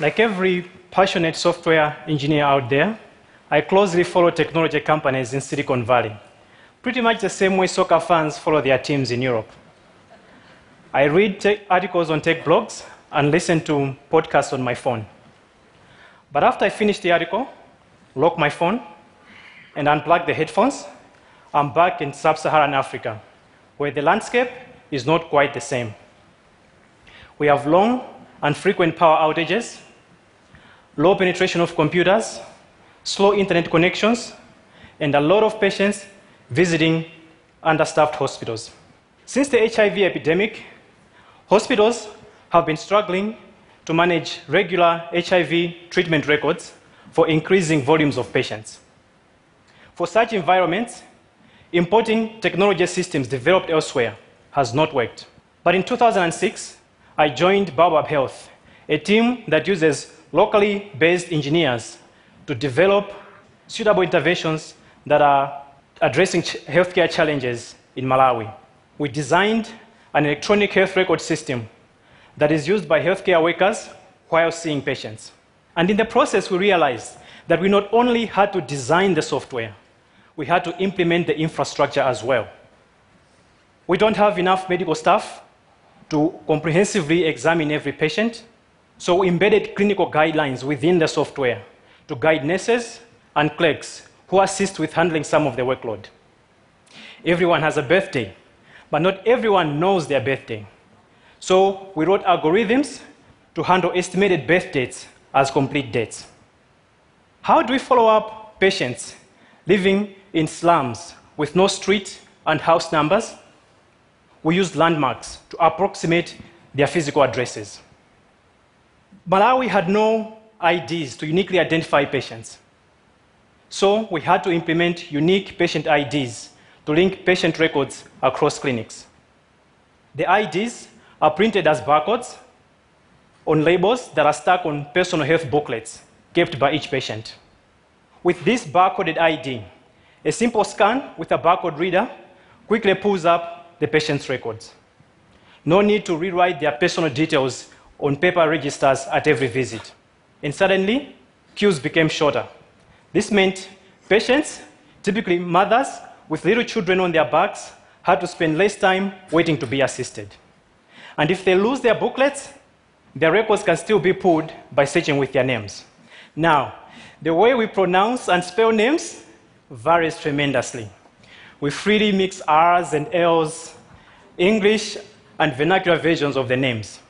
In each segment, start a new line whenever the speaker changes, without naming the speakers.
Like every passionate software engineer out there, I closely follow technology companies in Silicon Valley, pretty much the same way soccer fans follow their teams in Europe. I read articles on tech blogs and listen to podcasts on my phone. But after I finish the article, lock my phone, and unplug the headphones, I'm back in sub Saharan Africa, where the landscape is not quite the same. We have long and frequent power outages, low penetration of computers, slow internet connections, and a lot of patients visiting understaffed hospitals. Since the HIV epidemic, hospitals have been struggling to manage regular HIV treatment records for increasing volumes of patients. For such environments, importing technology systems developed elsewhere has not worked. But in 2006, I joined Baobab Health, a team that uses locally based engineers to develop suitable interventions that are addressing ch- healthcare challenges in Malawi. We designed an electronic health record system that is used by healthcare workers while seeing patients. And in the process, we realized that we not only had to design the software, we had to implement the infrastructure as well. We don't have enough medical staff to comprehensively examine every patient, so we embedded clinical guidelines within the software to guide nurses and clerks who assist with handling some of the workload. Everyone has a birthday, but not everyone knows their birthday. So we wrote algorithms to handle estimated birth dates as complete dates. How do we follow up patients living in slums with no street and house numbers? We used landmarks to approximate their physical addresses. Malawi had no IDs to uniquely identify patients. So we had to implement unique patient IDs to link patient records across clinics. The IDs are printed as barcodes on labels that are stuck on personal health booklets kept by each patient. With this barcoded ID, a simple scan with a barcode reader quickly pulls up the patient's records. No need to rewrite their personal details on paper registers at every visit. And suddenly, queues became shorter. This meant patients, typically mothers with little children on their backs, had to spend less time waiting to be assisted. And if they lose their booklets, their records can still be pulled by searching with their names. Now, the way we pronounce and spell names varies tremendously. We freely mix R's and L's, English and vernacular versions of the names.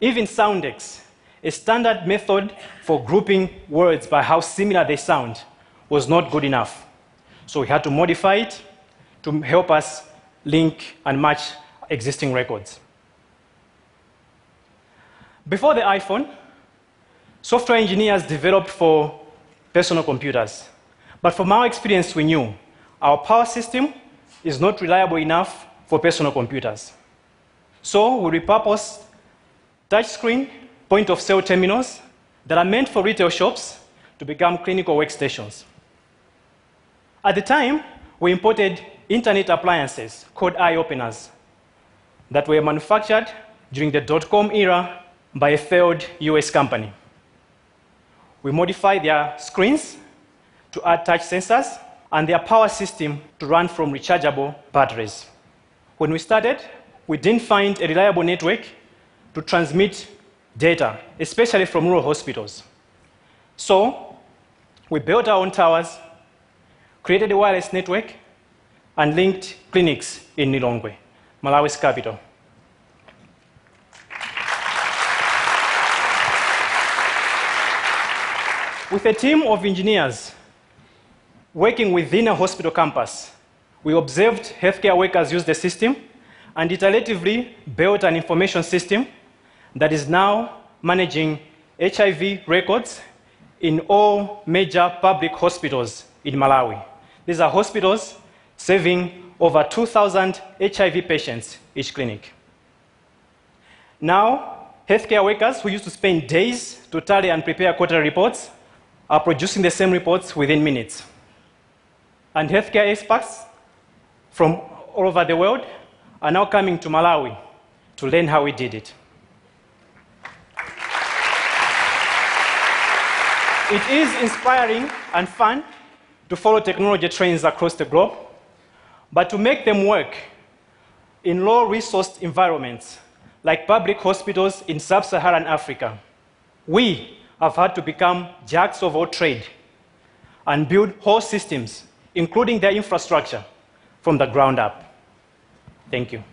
Even Soundex, a standard method for grouping words by how similar they sound, was not good enough. So we had to modify it to help us link and match existing records. Before the iPhone, software engineers developed for personal computers. But from our experience, we knew our power system is not reliable enough for personal computers. So we repurposed touchscreen point of sale terminals that are meant for retail shops to become clinical workstations. At the time, we imported internet appliances called i-openers that were manufactured during the dot com era by a failed US company. We modified their screens to add touch sensors and their power system to run from rechargeable batteries. When we started, we didn't find a reliable network to transmit data, especially from rural hospitals. So, we built our own towers, created a wireless network, and linked clinics in Lilongwe, Malawi's capital. With a team of engineers working within a hospital campus, we observed healthcare workers use the system and iteratively built an information system that is now managing HIV records in all major public hospitals in Malawi. These are hospitals serving over 2,000 HIV patients each clinic. Now, healthcare workers who used to spend days to tally and prepare quarterly reports are producing the same reports within minutes. And healthcare experts from all over the world are now coming to Malawi to learn how we did it. It is inspiring and fun to follow technology trends across the globe, but to make them work in low resourced environments like public hospitals in sub Saharan Africa, we have had to become jacks of all trade and build whole systems, including their infrastructure, from the ground up. Thank you.